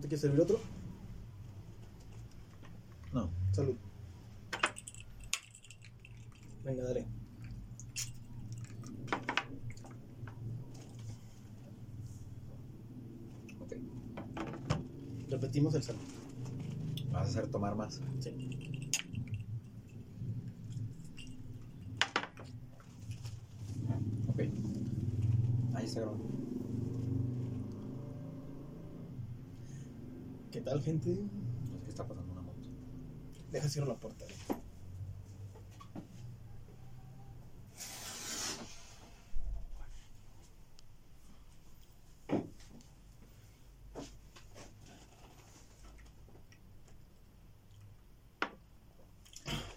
¿Te quieres servir otro? No. Salud. Venga, dale. Ok. Repetimos el salud. ¿Me vas a hacer tomar más? Sí. Ok. Ahí está grabando. ¿Qué tal, gente? Es que está pasando una moto. Deja cierro la puerta. eh.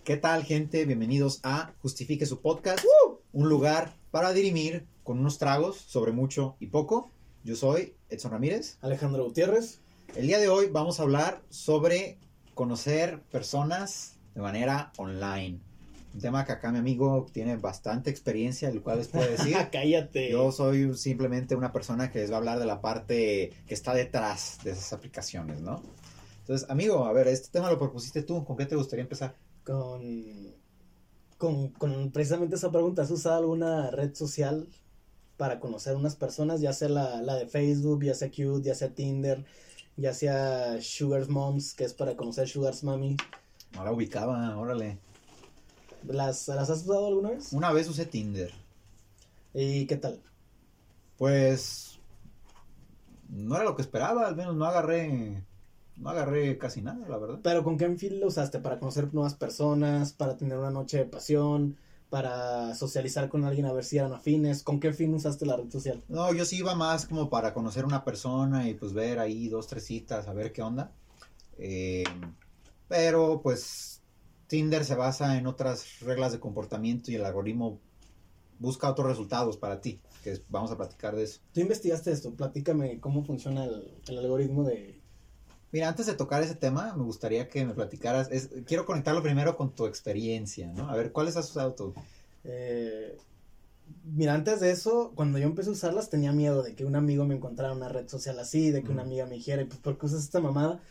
¿Qué tal, gente? Bienvenidos a Justifique su podcast. Un lugar para dirimir con unos tragos sobre mucho y poco. Yo soy Edson Ramírez. Alejandro Gutiérrez. El día de hoy vamos a hablar sobre conocer personas de manera online. Un tema que acá mi amigo tiene bastante experiencia, el cual les puedo decir. Cállate. Yo soy simplemente una persona que les va a hablar de la parte que está detrás de esas aplicaciones, ¿no? Entonces, amigo, a ver, este tema lo propusiste tú. ¿Con qué te gustaría empezar? Con, con, con precisamente esa pregunta, ¿has usado alguna red social para conocer unas personas? Ya sea la, la de Facebook, ya sea Cute, ya sea Tinder, ya sea Sugar's Moms, que es para conocer Sugar's Mami. No la ubicaba, órale. ¿Las, ¿Las has usado alguna vez? Una vez usé Tinder. ¿Y qué tal? Pues no era lo que esperaba, al menos no agarré no agarré casi nada, la verdad. ¿Pero con qué fin lo usaste? ¿Para conocer nuevas personas? ¿Para tener una noche de pasión? ¿Para socializar con alguien a ver si eran afines? ¿Con qué fin usaste la red social? No, yo sí iba más como para conocer una persona y pues ver ahí dos, tres citas, a ver qué onda. Eh, pero pues Tinder se basa en otras reglas de comportamiento y el algoritmo busca otros resultados para ti, que es- vamos a platicar de eso. Tú investigaste esto, platícame cómo funciona el, el algoritmo de... Mira, antes de tocar ese tema, me gustaría que me platicaras, es- quiero conectarlo primero con tu experiencia, ¿no? A ver, ¿cuáles has usado tú? eh, mira, antes de eso, cuando yo empecé a usarlas tenía miedo de que un amigo me encontrara una red social así, de que una Ujú. amiga me dijera, "¿Y pues ¿por qué usas esta mamada?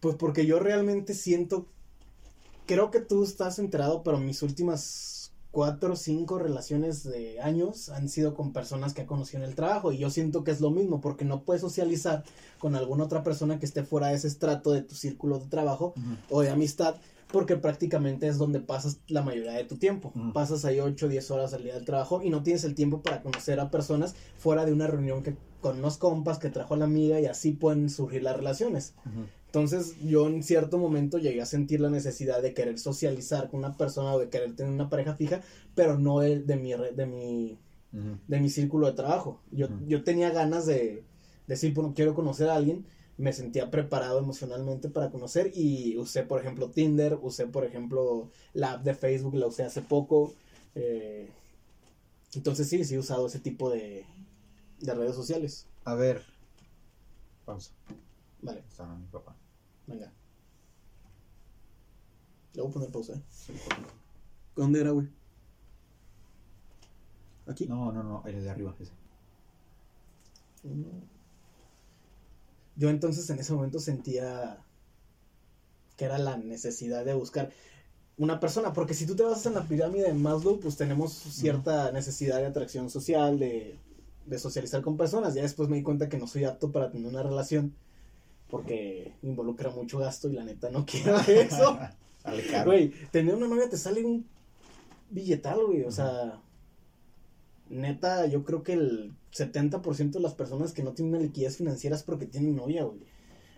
Pues porque yo realmente siento, creo que tú estás enterado, pero mis últimas cuatro o cinco relaciones de años han sido con personas que he conocido en el trabajo y yo siento que es lo mismo porque no puedes socializar con alguna otra persona que esté fuera de ese estrato de tu círculo de trabajo o de amistad, porque prácticamente es donde pasas la mayoría de tu tiempo. Ujú. Pasas ahí 8 o 10 horas al día del trabajo y no tienes el tiempo para conocer a personas fuera de una reunión que con unos compas que trajo la amiga y así pueden surgir las relaciones. Entonces yo en cierto momento llegué a sentir la necesidad de querer socializar con una persona o de querer tener una pareja fija, pero no de, de mi, de mi de mi círculo de trabajo. Yo, yo tenía ganas de decir, bueno, quiero conocer a alguien, me sentía preparado emocionalmente para conocer y usé, por ejemplo, Tinder, usé, por ejemplo, la app de Facebook, la usé hace poco. eh, entonces sí, sí he usado ese tipo de, de redes sociales. A ver, pausa. Vale, Está mi papá. Venga. Le voy a poner pausa. ¿eh? ¿Dónde era, güey? ¿Aquí? No, no, no, el de arriba, ese. Yo entonces en ese momento sentía que era la necesidad de buscar una persona, porque si tú te vas en la pirámide de Maslow, pues tenemos cierta necesidad de atracción social, de, de socializar con personas. Ya después me di cuenta que no soy apto para tener una relación, porque involucra mucho gasto y la neta no quiero eso. Güey, tener una novia te sale un billetal, güey. O sea, neta, yo creo que el 70% de las personas que no tienen una liquidez financiera es porque tienen novia, güey.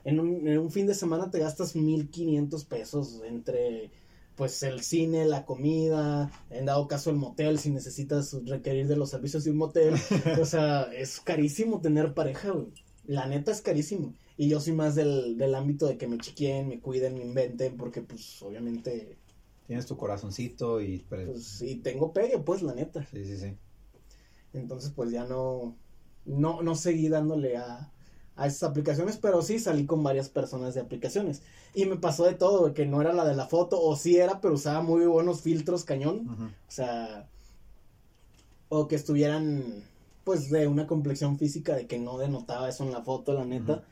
En un, en un fin de semana te gastas 1500 pesos entre, pues, el cine, la comida, en dado caso el motel, si necesitas requerir de los servicios de un motel. o sea, es carísimo tener pareja, güey. La neta es carísimo. Y yo soy más del, del ámbito de que me chiquien, me cuiden, me inventen, porque, pues, obviamente, Tienes tu corazoncito y... pues, pues, si tengo pegue, pues, la neta. sí, sí, sí. Entonces, pues ya no, no, no seguí dándole a, a esas aplicaciones, pero sí salí con varias personas de aplicaciones. Y me pasó de todo, que no era la de la foto, o sí era, pero usaba muy buenos filtros cañón. O sea, o que estuvieran, pues, de una complexión física de que no denotaba eso en la foto, la neta.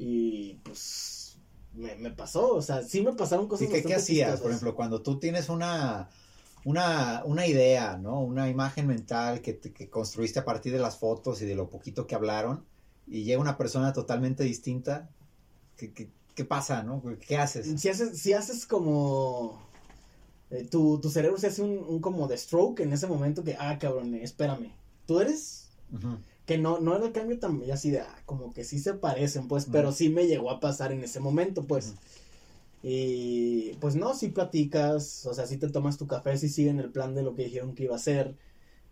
Y pues me, me pasó, o sea, sí me pasaron cosas. ¿Y qué, hacías? chistosas. Por ejemplo, cuando tú tienes una, una, una idea, ¿no? Una imagen mental que, que construiste a partir de las fotos y de lo poquito que hablaron, y llega una persona totalmente distinta, ¿qué, qué, qué pasa, no? ¿Qué haces? Si haces, si haces como. eh, tu, tu cerebro se hace un, un como de stroke en ese momento que, ah, cabrón, espérame. Tú eres. Que no, no era el cambio tan así de, ah, como que sí se parecen, pues, pero sí me llegó a pasar en ese momento, pues. Y pues no, si platicas, o sea, si te tomas tu café, si siguen el plan de lo que dijeron que iba a hacer.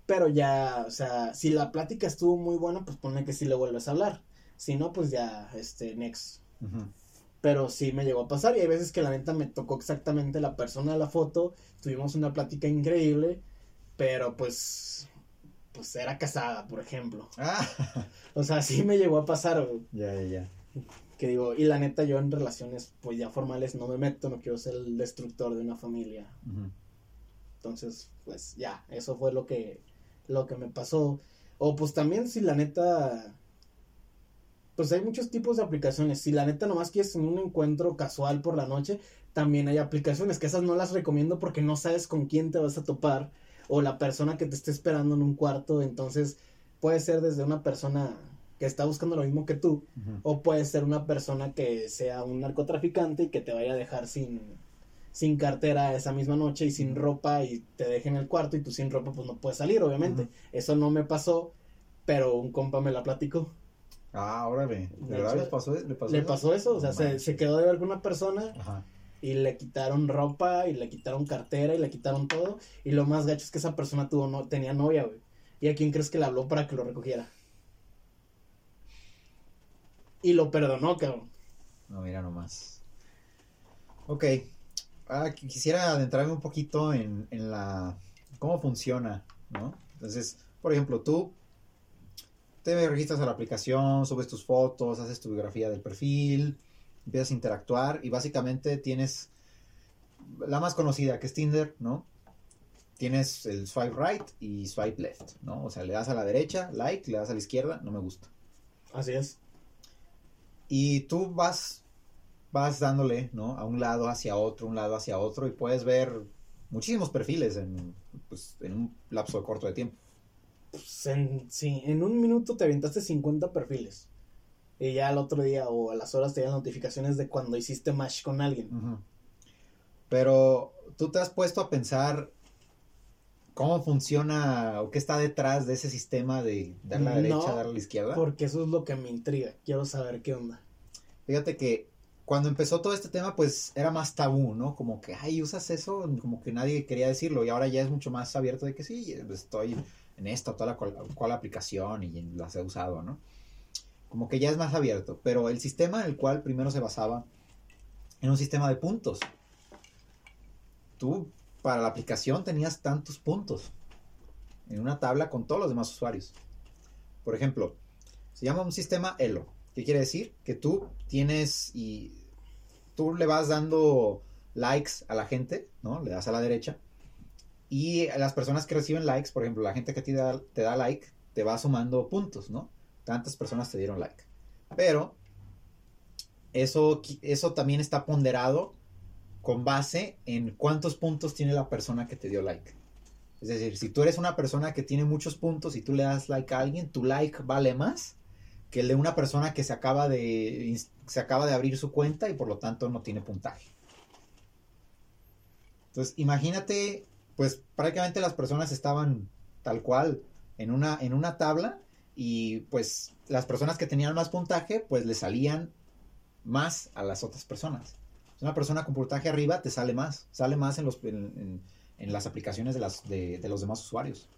Pero ya, o sea, si la plática estuvo muy buena, pues pone que sí le vuelves a hablar. Si no, pues ya, este, next. Ujú. Pero sí me llegó a pasar y hay veces que la neta me tocó exactamente la persona de la foto, tuvimos una plática increíble, pero pues, pues era casada, por ejemplo. Ah, O sea, sí me llegó a pasar, güey, ya, ya, ya. que digo, y la neta yo en relaciones pues ya formales no me meto, no quiero ser el destructor de una familia. Entonces, pues ya, eso fue lo que, lo que me pasó. O pues también si la neta, pues hay muchos tipos de aplicaciones. Si la neta nomás quieres un encuentro casual por la noche, también hay aplicaciones que esas no las recomiendo porque no sabes con quién te vas a topar o la persona que te esté esperando en un cuarto. Entonces puede ser desde una persona que está buscando lo mismo que tú o puede ser una persona que sea un narcotraficante y que te vaya a dejar sin, sin cartera esa misma noche y sin ropa y te deje en el cuarto y tú sin ropa pues no puedes salir, obviamente. Eso no me pasó, pero un compa me la platicó. Ah, órale. ¿De De verdad hecho, les pasó, le pasó Le eso? pasó eso, o sea, se, se quedó de ver con una persona Ajá. Y le quitaron ropa y le quitaron cartera y le quitaron todo. Y lo más gacho es que esa persona tuvo no, tenía novia, güey. ¿Y a quién crees que le habló para que lo recogiera? Y lo perdonó, cabrón. No, mira nomás. Ok. Ah, qui- quisiera adentrarme un poquito en, en la... cómo funciona, ¿no? Entonces, por ejemplo, tú te registras a la aplicación, subes tus fotos, haces tu biografía del perfil, empiezas a interactuar y básicamente tienes la más conocida que es Tinder, ¿no? Tienes el swipe right y swipe left, ¿no? O sea, le das a la derecha, like, le das a la izquierda, no me gusta. Así es. Y tú vas, vas dándole, ¿no? A un lado hacia otro, un lado hacia otro, y puedes ver muchísimos perfiles en, pues, en un lapso corto de tiempo. Pues en, sí, en un minuto te aventaste 50 perfiles. Y ya al otro día o a las horas te llegan notificaciones de cuando hiciste match con alguien. Pero tú te has puesto a pensar cómo funciona o qué está detrás de ese sistema de dar la No, derecha, dar la izquierda. Porque eso es lo que me intriga. Quiero saber qué onda. Fíjate que cuando empezó todo este tema, pues era más tabú, ¿no? Como que, ay, usas eso, como que nadie quería decirlo, y ahora ya es mucho más abierto de que sí, estoy en esta o toda la cual, cual aplicación y las he usado, ¿no? Como que ya es más abierto, pero el sistema en el cual primero se basaba en un sistema de puntos. Tú, para la aplicación, tenías tantos puntos en una tabla con todos los demás usuarios. Por ejemplo, se llama un sistema Elo. ¿Qué quiere decir? Que tú tienes y tú le vas dando likes a la gente, ¿no? Le das a la derecha. Y las personas que reciben likes, por ejemplo, la gente que te da, te da like, te va sumando puntos, ¿no? Tantas personas te dieron like. Pero eso, eso también está ponderado con base en cuántos puntos tiene la persona que te dio like. Es decir, si tú eres una persona que tiene muchos puntos y tú le das like a alguien, tu like vale más que el de una persona que se acaba de se acaba de abrir su cuenta y por lo tanto no tiene puntaje. Entonces, imagínate, pues prácticamente las personas estaban tal cual en una en una tabla y pues las personas que tenían más puntaje pues le salían más a las otras personas. Una persona con puntaje arriba te sale más, sale más en los en, en- en las aplicaciones de las de, de los demás usuarios.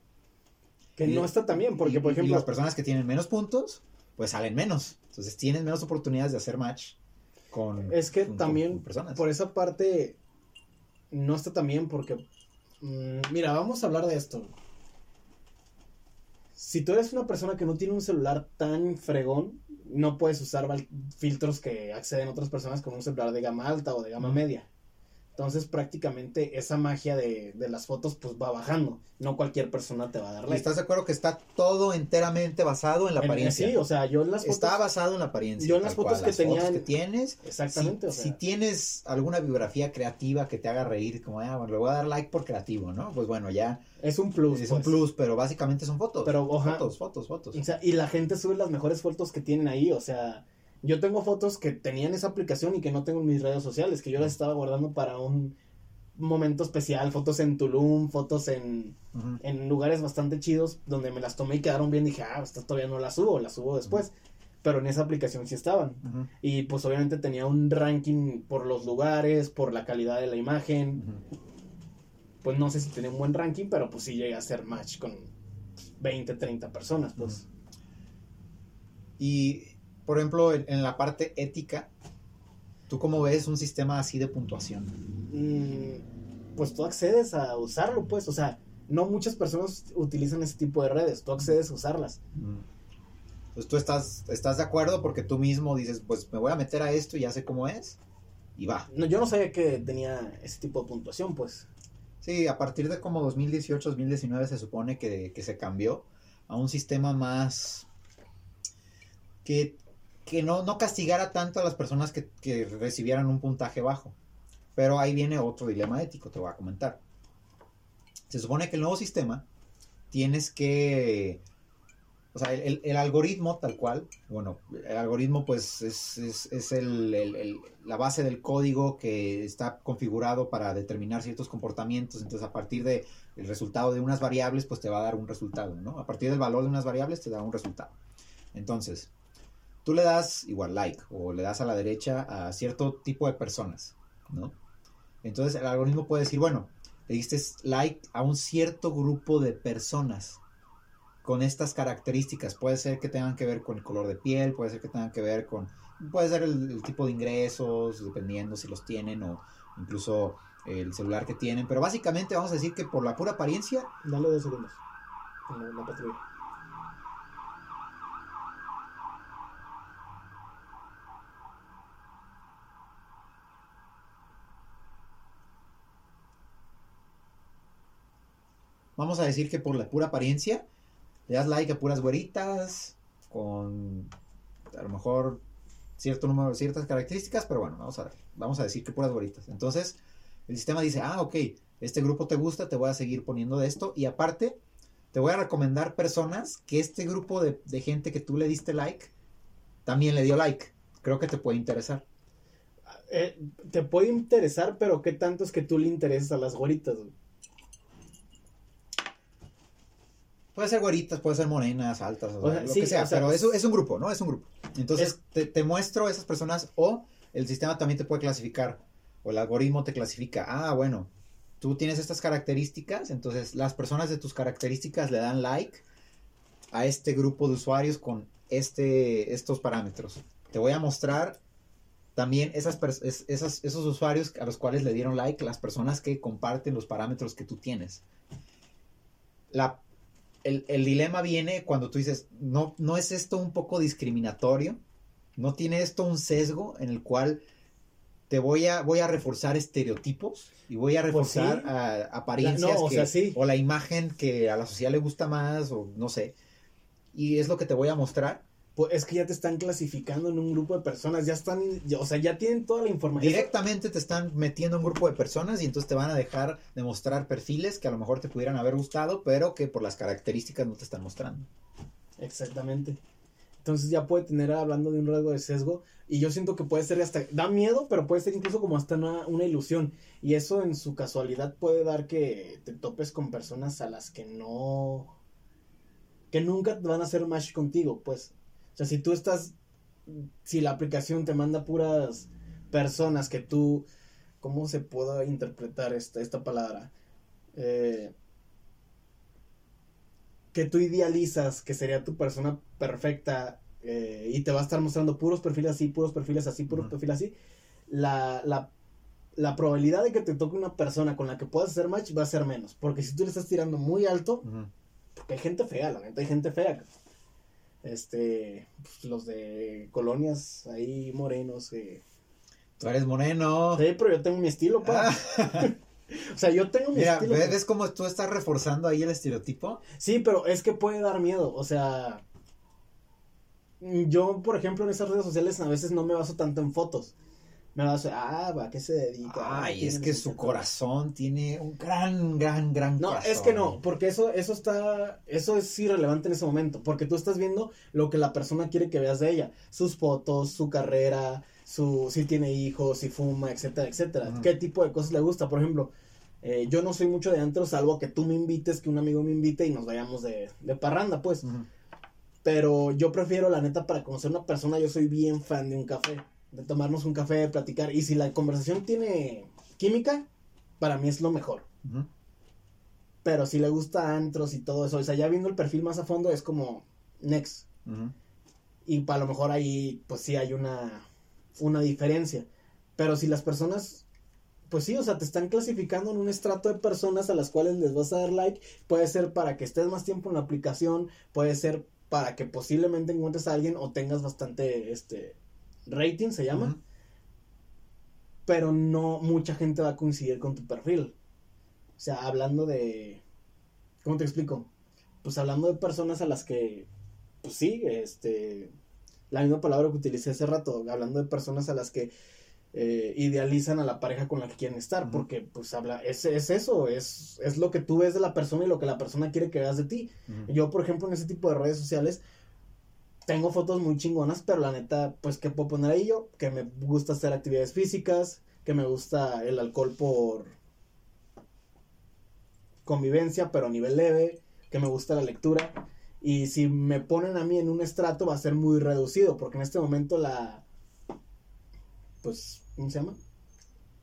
Que Y- no está tan bien, porque Y- por y ejemplo, las personas que tienen menos puntos, pues salen menos. Entonces tienen menos oportunidades de hacer match con, es que con- también con personas. por esa parte no está tan bien porque mm, mira, vamos a hablar de esto. Si tú eres una persona que no tiene un celular tan fregón, no puedes usar filtros que acceden otras personas con un celular de gama alta o de gama media. Entonces prácticamente esa magia de, de, las fotos pues va bajando. No cualquier persona te va a dar like. ¿Estás de acuerdo que está todo enteramente basado en la apariencia? sí, o sea, yo en las fotos... Está basado en la apariencia. Yo en las fotos que tenía... que tienes... Exactamente, si, si, tienes alguna biografía creativa que te haga reír, como, ah, bueno, le voy a dar like por creativo, ¿no? Pues bueno, ya... Es un plus. Es un pues. plus, pero básicamente son fotos. Pero, oja, Fotos, fotos, fotos. O sea, y la gente sube las mejores fotos que tienen ahí, o sea... Yo tengo fotos que tenían esa aplicación y que no tengo en mis redes sociales, que yo las estaba guardando para un momento especial, fotos en Tulum, fotos en, en lugares bastante chidos donde me las tomé y quedaron bien. Dije, ah, estas todavía no las subo, las subo después. Pero en esa aplicación sí estaban. Y pues obviamente tenía un ranking por los lugares, por la calidad de la imagen. Pues no sé si tenía un buen ranking, pero pues sí llegué a hacer match con 20, 30 personas, pues. Y, por ejemplo, en la parte ética, ¿Tú cómo ves un sistema así de puntuación? Mm, pues tú accedes a usarlo, pues, o sea, no muchas personas utilizan ese tipo de redes, tú accedes a usarlas. Pues tú estás, estás de acuerdo porque tú mismo dices, pues me voy a meter a esto y ya sé cómo es, y va. No, yo no sabía que tenía ese tipo de puntuación, pues. Sí, a partir de como 2018, 2019 se supone que, que se cambió a un sistema más que que no, no castigara tanto a las personas que, recibieran un puntaje bajo. Pero ahí viene otro dilema ético, te voy a comentar. Se supone que el nuevo sistema tienes que... O sea, el, algoritmo tal cual, bueno, el algoritmo pues es, es, el, la base del código que está configurado para determinar ciertos comportamientos. Entonces, a partir del resultado de unas variables, pues te va a dar un resultado, ¿no? A partir del valor de unas variables te da un resultado. Entonces, tú le das igual like o le das a la derecha a cierto tipo de personas, ¿no? Entonces el algoritmo puede decir, bueno, le diste like a un cierto grupo de personas con estas características. Puede ser que tengan que ver con el color de piel, puede ser que tengan que ver con, puede ser el, tipo de ingresos, dependiendo si los tienen o incluso el celular que tienen. Pero básicamente vamos a decir que por la pura apariencia... Dale dos segundos. la patrulla. Vamos a decir que por la pura apariencia, le das like a puras güeritas, con a lo mejor cierto número, ciertas características, pero bueno, vamos a vamos a decir que puras güeritas. Entonces, el sistema dice, ah, ok, este grupo te gusta, te voy a seguir poniendo de esto, y aparte, te voy a recomendar personas que este grupo de, gente que tú le diste like, también le dio like. Creo que te puede interesar. Eh, te puede interesar, pero ¿qué tanto es que tú le intereses a las güeritas? Puede ser güeritas, puede ser morenas, altas, o lo que sea, pero es, es, un grupo, ¿no? Es un grupo. Entonces te, muestro esas personas o el sistema también te puede clasificar o el algoritmo te clasifica. Ah, bueno, tú tienes estas características, entonces las personas de tus características le dan like a este grupo de usuarios con este, estos parámetros. Te voy a mostrar también esas, esas, esos usuarios a los cuales le dieron like, las personas que comparten los parámetros que tú tienes. La el, dilema viene cuando tú dices, no, no es esto un poco discriminatorio, no tiene esto un sesgo en el cual te voy a, voy a reforzar estereotipos y voy a pues reforzar apariencias o, o la imagen que a la sociedad le gusta más o no sé. Y es lo que te voy a mostrar pues es que ya te están clasificando en un grupo de personas, ya están, o sea, ya tienen toda la información. Directamente te están metiendo en un grupo de personas y entonces te van a dejar de mostrar perfiles que a lo mejor te pudieran haber gustado, pero que por las características no te están mostrando. Exactamente. Entonces ya puede tener, hablando de un rasgo de sesgo, y yo siento que puede ser hasta, da miedo, pero puede ser incluso como hasta una, una ilusión. Y eso en su casualidad puede dar que te topes con personas a las que no, que nunca van a hacer match contigo, pues sea, si tú estás, si la aplicación te manda puras personas que tú, ¿cómo se puede interpretar esta, esta palabra? Eh, que tú idealizas que sería tu persona perfecta eh, y te va a estar mostrando puros perfiles así, puros perfiles así, puros perfiles así, la, la, la, probabilidad de que te toque una persona con la que puedas hacer match va a ser menos. Porque si tú le estás tirando muy alto, porque hay gente fea, la neta hay gente fea este, pues, los de colonias ahí morenos. Tú eres moreno. Sí, pero yo tengo mi estilo, pa. Ah. O sea, yo tengo mi Mira, estilo. ¿ves, pa. ves cómo tú estás reforzando ahí el estereotipo? Sí, pero es que puede dar miedo. O sea, yo, por ejemplo, en esas redes sociales a veces no me baso tanto en fotos. Me baso, ah, va, ¿a qué se dedica? Ah, Ay, es no que su corazón tiene un gran, gran, gran No, corazón. es que no, porque eso, eso está, eso es irrelevante en ese momento, porque tú estás viendo lo que la persona quiere que veas de ella, sus fotos, su carrera, su, si tiene hijos, si fuma, etcétera, etcétera, qué tipo de cosas le gusta, por ejemplo, eh, yo no soy mucho de antro, salvo que tú me invites, que un amigo me invite y nos vayamos de, de parranda, pues, pero yo prefiero, la neta, para conocer una persona, yo soy bien fan de un café, de tomarnos un café, de platicar, y si la conversación tiene química, para mí es lo mejor. Pero si le gusta antros y todo eso, o sea, ya viendo el perfil más a fondo es como next. Y para lo mejor ahí, pues sí hay una, una diferencia. Pero si las personas, pues sí, o sea, te están clasificando en un estrato de personas a las cuales les vas a dar like, puede ser para que estés más tiempo en la aplicación, puede ser para que posiblemente encuentres a alguien o tengas bastante, este, rating se llama, pero no mucha gente va a coincidir con tu perfil. O sea, hablando de... ¿Cómo te explico? Pues hablando de personas a las que, pues sí, este... La misma palabra que utilicé hace rato, hablando de personas a las que eh, idealizan a la pareja con la que quieren estar, porque pues habla, es, es eso, es, es lo que tú ves de la persona y lo que la persona quiere que veas de ti. Yo, por ejemplo, en ese tipo de redes sociales, tengo fotos muy chingonas, pero la neta, pues, ¿qué puedo poner ahí yo? Que me gusta hacer actividades físicas, que me gusta el alcohol por convivencia, pero a nivel leve, que me gusta la lectura. Y si me ponen a mí en un estrato va a ser muy reducido, porque en este momento la, pues, ¿cómo se llama?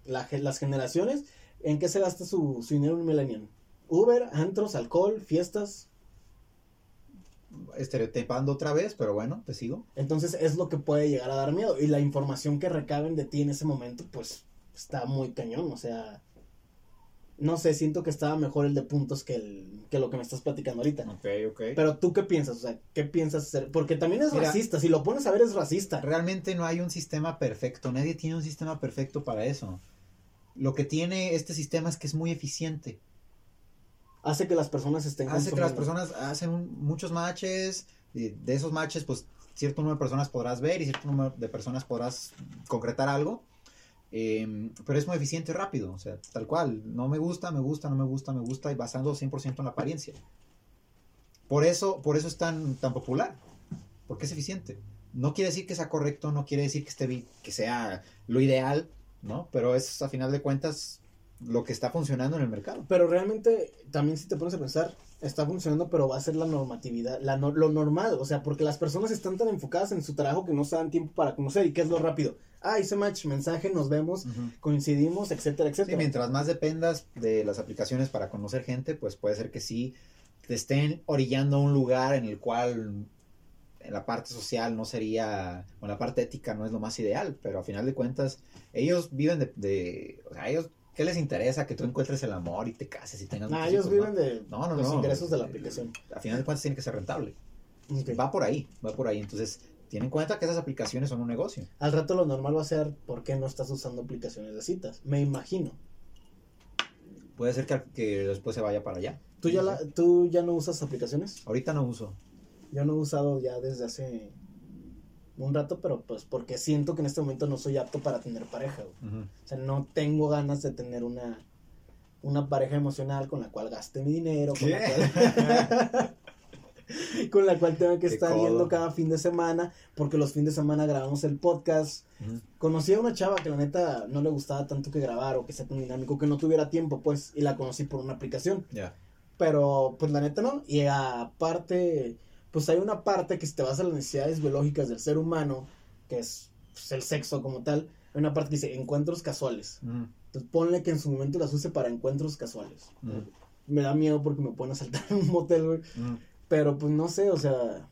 La las generaciones, ¿en qué se gasta su, su dinero un millennial? Uber, antros, alcohol, fiestas. Estereotipando otra vez, pero bueno, te sigo. Entonces es lo que puede llegar a dar miedo. Y la información que recaben de ti en ese momento, pues está muy cañón. O sea, no sé, siento que estaba mejor el de puntos que, el, que lo que me estás platicando ahorita. Ok, ok. Pero tú qué piensas, o sea, ¿qué piensas hacer? Porque también es Mira, racista. Si lo pones a ver, es racista. Realmente no hay un sistema perfecto, nadie tiene un sistema perfecto para eso. Lo que tiene este sistema es que es muy eficiente. Hace que las personas estén Hace que las personas hacen un- muchos matches, y de esos matches, pues cierto número de personas podrás ver y cierto número de personas podrás concretar algo. Eh, pero es muy eficiente y rápido, o sea, tal cual. No me gusta, me gusta, no me gusta, me gusta, y basando 100% en la apariencia. Por eso, por eso es tan, tan popular, porque es eficiente. No quiere decir que sea correcto, no quiere decir que, esté, que sea lo ideal, ¿no? Pero es, a final de cuentas, lo que está funcionando en el mercado. Pero realmente, también si te pones a pensar, está funcionando, pero va a ser la normatividad, la no- lo normal. O sea, porque las personas están tan enfocadas en su trabajo que no se dan tiempo para conocer. ¿Y qué es lo rápido? Ah, hice match, mensaje, nos vemos, coincidimos, etcétera, Sí, etcétera. mientras más dependas de las aplicaciones para conocer gente, pues puede ser que sí te estén orillando a un lugar en el cual en la parte social no sería, o en la parte ética no es lo más ideal, pero a final de cuentas ellos viven de, de- o sea, ellos, ¿qué les interesa? Que tú encuentres el amor y te cases y tengas Ah, ellos viven de No, no, los no. ingresos de la Eh, aplicación. A final de cuentas tiene que ser rentable. Va por ahí, va por ahí. Entonces, ten en cuenta que esas aplicaciones son un negocio. Al rato lo normal va a ser, ¿por qué no estás usando aplicaciones de citas? Me imagino. Puede ser que, que después se vaya para allá. ¿Tú ya, la. ¿Tú ya no usas aplicaciones? Ahorita no uso. Yo no he usado ya desde hace un rato, pero pues porque siento que en este momento no soy apto para tener pareja. güey. O sea, no tengo ganas de tener una, una pareja emocional con la cual gaste mi dinero, con la cual, con la cual tengo que Qué estar codo. yendo cada fin de semana, porque los fines de semana grabamos el podcast. Conocí a una chava que la neta no le gustaba tanto que grabar o que sea tan dinámico, que no tuviera tiempo, pues, y la conocí por una aplicación. Ya. Pero, pues la neta no. Y aparte, pues hay una parte que si te vas a las necesidades biológicas del ser humano, que es pues, el sexo como tal, hay una parte que dice encuentros casuales. Ujú. Entonces ponle que en su momento las use para encuentros casuales. Ujú. Me da miedo porque me pueden asaltar en un motel, güey. Ujú. Pero pues no sé, o sea,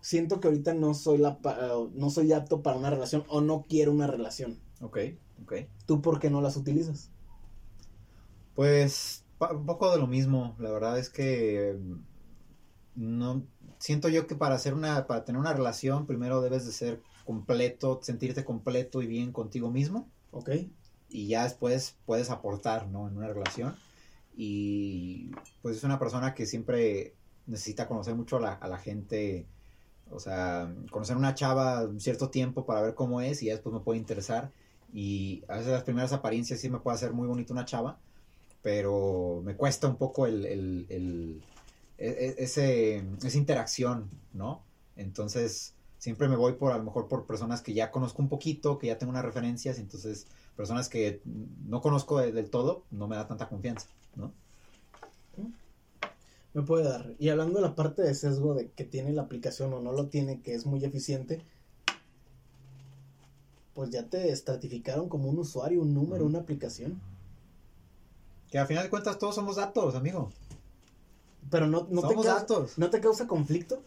siento que ahorita no soy la pa- no soy apto para una relación o no quiero una relación. Ok, ok. ¿Tú por qué no las utilizas? Pues un poco de lo mismo. La verdad es que mm, no siento yo que para hacer una, para tener una relación, primero debes de ser completo, sentirte completo y bien contigo mismo. Ok. Y ya después puedes aportar, ¿no? En una relación. Y pues es una persona que siempre necesita conocer mucho a la, a la gente. O sea, conocer una chava un cierto tiempo para ver cómo es y ya después me puede interesar. Y a veces las primeras apariencias sí me puede hacer muy bonita una chava, pero me cuesta un poco el, el, el- ese, esa interacción, ¿no? Entonces, siempre me voy por a lo mejor por personas que ya conozco un poquito, que ya tengo unas referencias, entonces personas que no conozco de- del todo, no me da tanta confianza, ¿no? Me puede dar. Y hablando de la parte de sesgo de que tiene la aplicación o no lo tiene, que es muy eficiente, pues ya te estratificaron como un usuario, un número, una aplicación. Que al final de cuentas todos somos datos, amigo. Pero no, no, te, causa. ¿no te causa conflicto.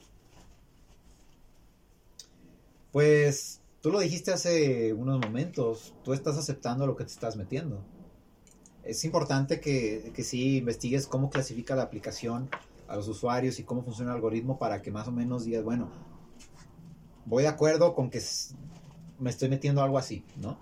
Pues tú lo dijiste hace unos momentos, tú estás aceptando lo que te estás metiendo. Es importante que, que sí investigues cómo clasifica la aplicación a los usuarios y cómo funciona el algoritmo para que más o menos digas, bueno, voy de acuerdo con que me estoy metiendo algo así, ¿no?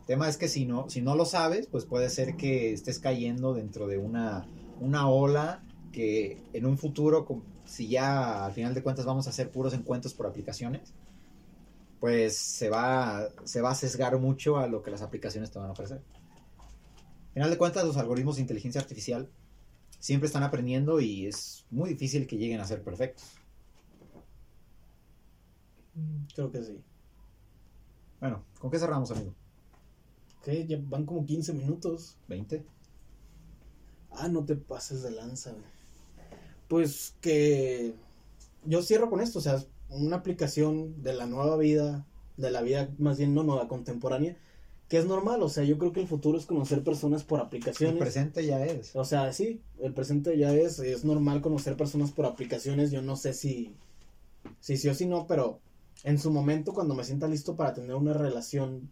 El tema es que si no, si no lo sabes, pues puede ser que estés cayendo dentro de una, una ola que en un futuro, si ya al final de cuentas vamos a hacer puros encuentros por aplicaciones, pues se va, se va a sesgar mucho a lo que las aplicaciones te van a ofrecer. Al final de cuentas, los algoritmos de inteligencia artificial siempre están aprendiendo y es muy difícil que lleguen a ser perfectos. Creo que sí. Bueno, ¿con qué cerramos, amigo? Ok, ya van como 15 minutos. ¿20? Ah, no te pases de lanza, güey. Pues que yo cierro con esto, o sea, una aplicación de la nueva vida, de la vida más bien no nueva, contemporánea, que es normal, o sea, yo creo que el futuro es conocer personas por El aplicaciones. presente ya es. O sea, sí, el presente ya es, es normal conocer personas por aplicaciones, yo no sé si, si sí o si no, pero en su momento cuando me sienta listo para tener una relación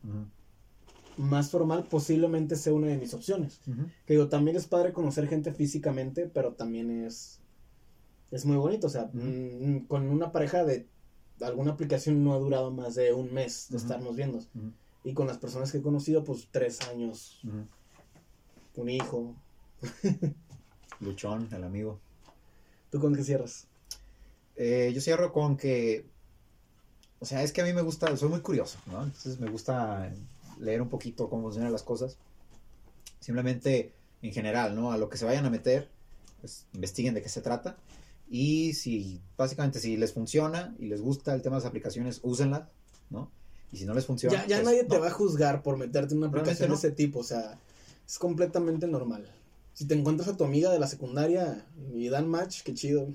más formal, posiblemente sea una de mis opciones. Que digo, también es padre conocer gente físicamente, pero también es, es muy bonito. O sea, mm, con una pareja de alguna aplicación no ha durado más de un mes de estarnos viendo. Y con las personas que he conocido, pues tres años, un hijo. Luchón, el amigo. ¿Tú con qué cierras? Eh, yo cierro con que, o sea, es que a mí me gusta, soy muy curioso, ¿no? Entonces me gusta leer un poquito cómo funcionan las cosas. Simplemente, en general, ¿no? A lo que se vayan a meter, pues investiguen de qué se trata. Y si, básicamente, si les funciona y les gusta el tema de las aplicaciones, úsenla, ¿no? Y si no les funciona... Ya, ya pues, nadie te no. va a juzgar por meterte en una aplicación no. de ese tipo. O sea, es completamente normal. Si te encuentras a tu amiga de la secundaria y dan match, qué chido.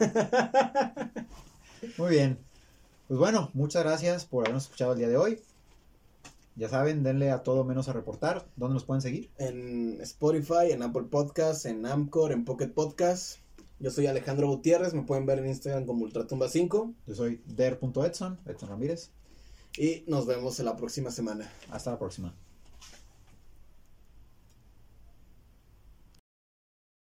Muy bien. Pues bueno, muchas gracias por habernos escuchado el día de hoy. Ya saben, denle a todo menos a reportar. ¿Dónde nos pueden seguir? en Spotify, en Apple Podcasts, en Amcor, en Pocket Podcasts. Yo soy Alejandro Gutiérrez, me pueden ver en Instagram como Ultratumba5 Yo soy der.edson, Edson Ramírez. y nos vemos en la próxima semana. Hasta la próxima.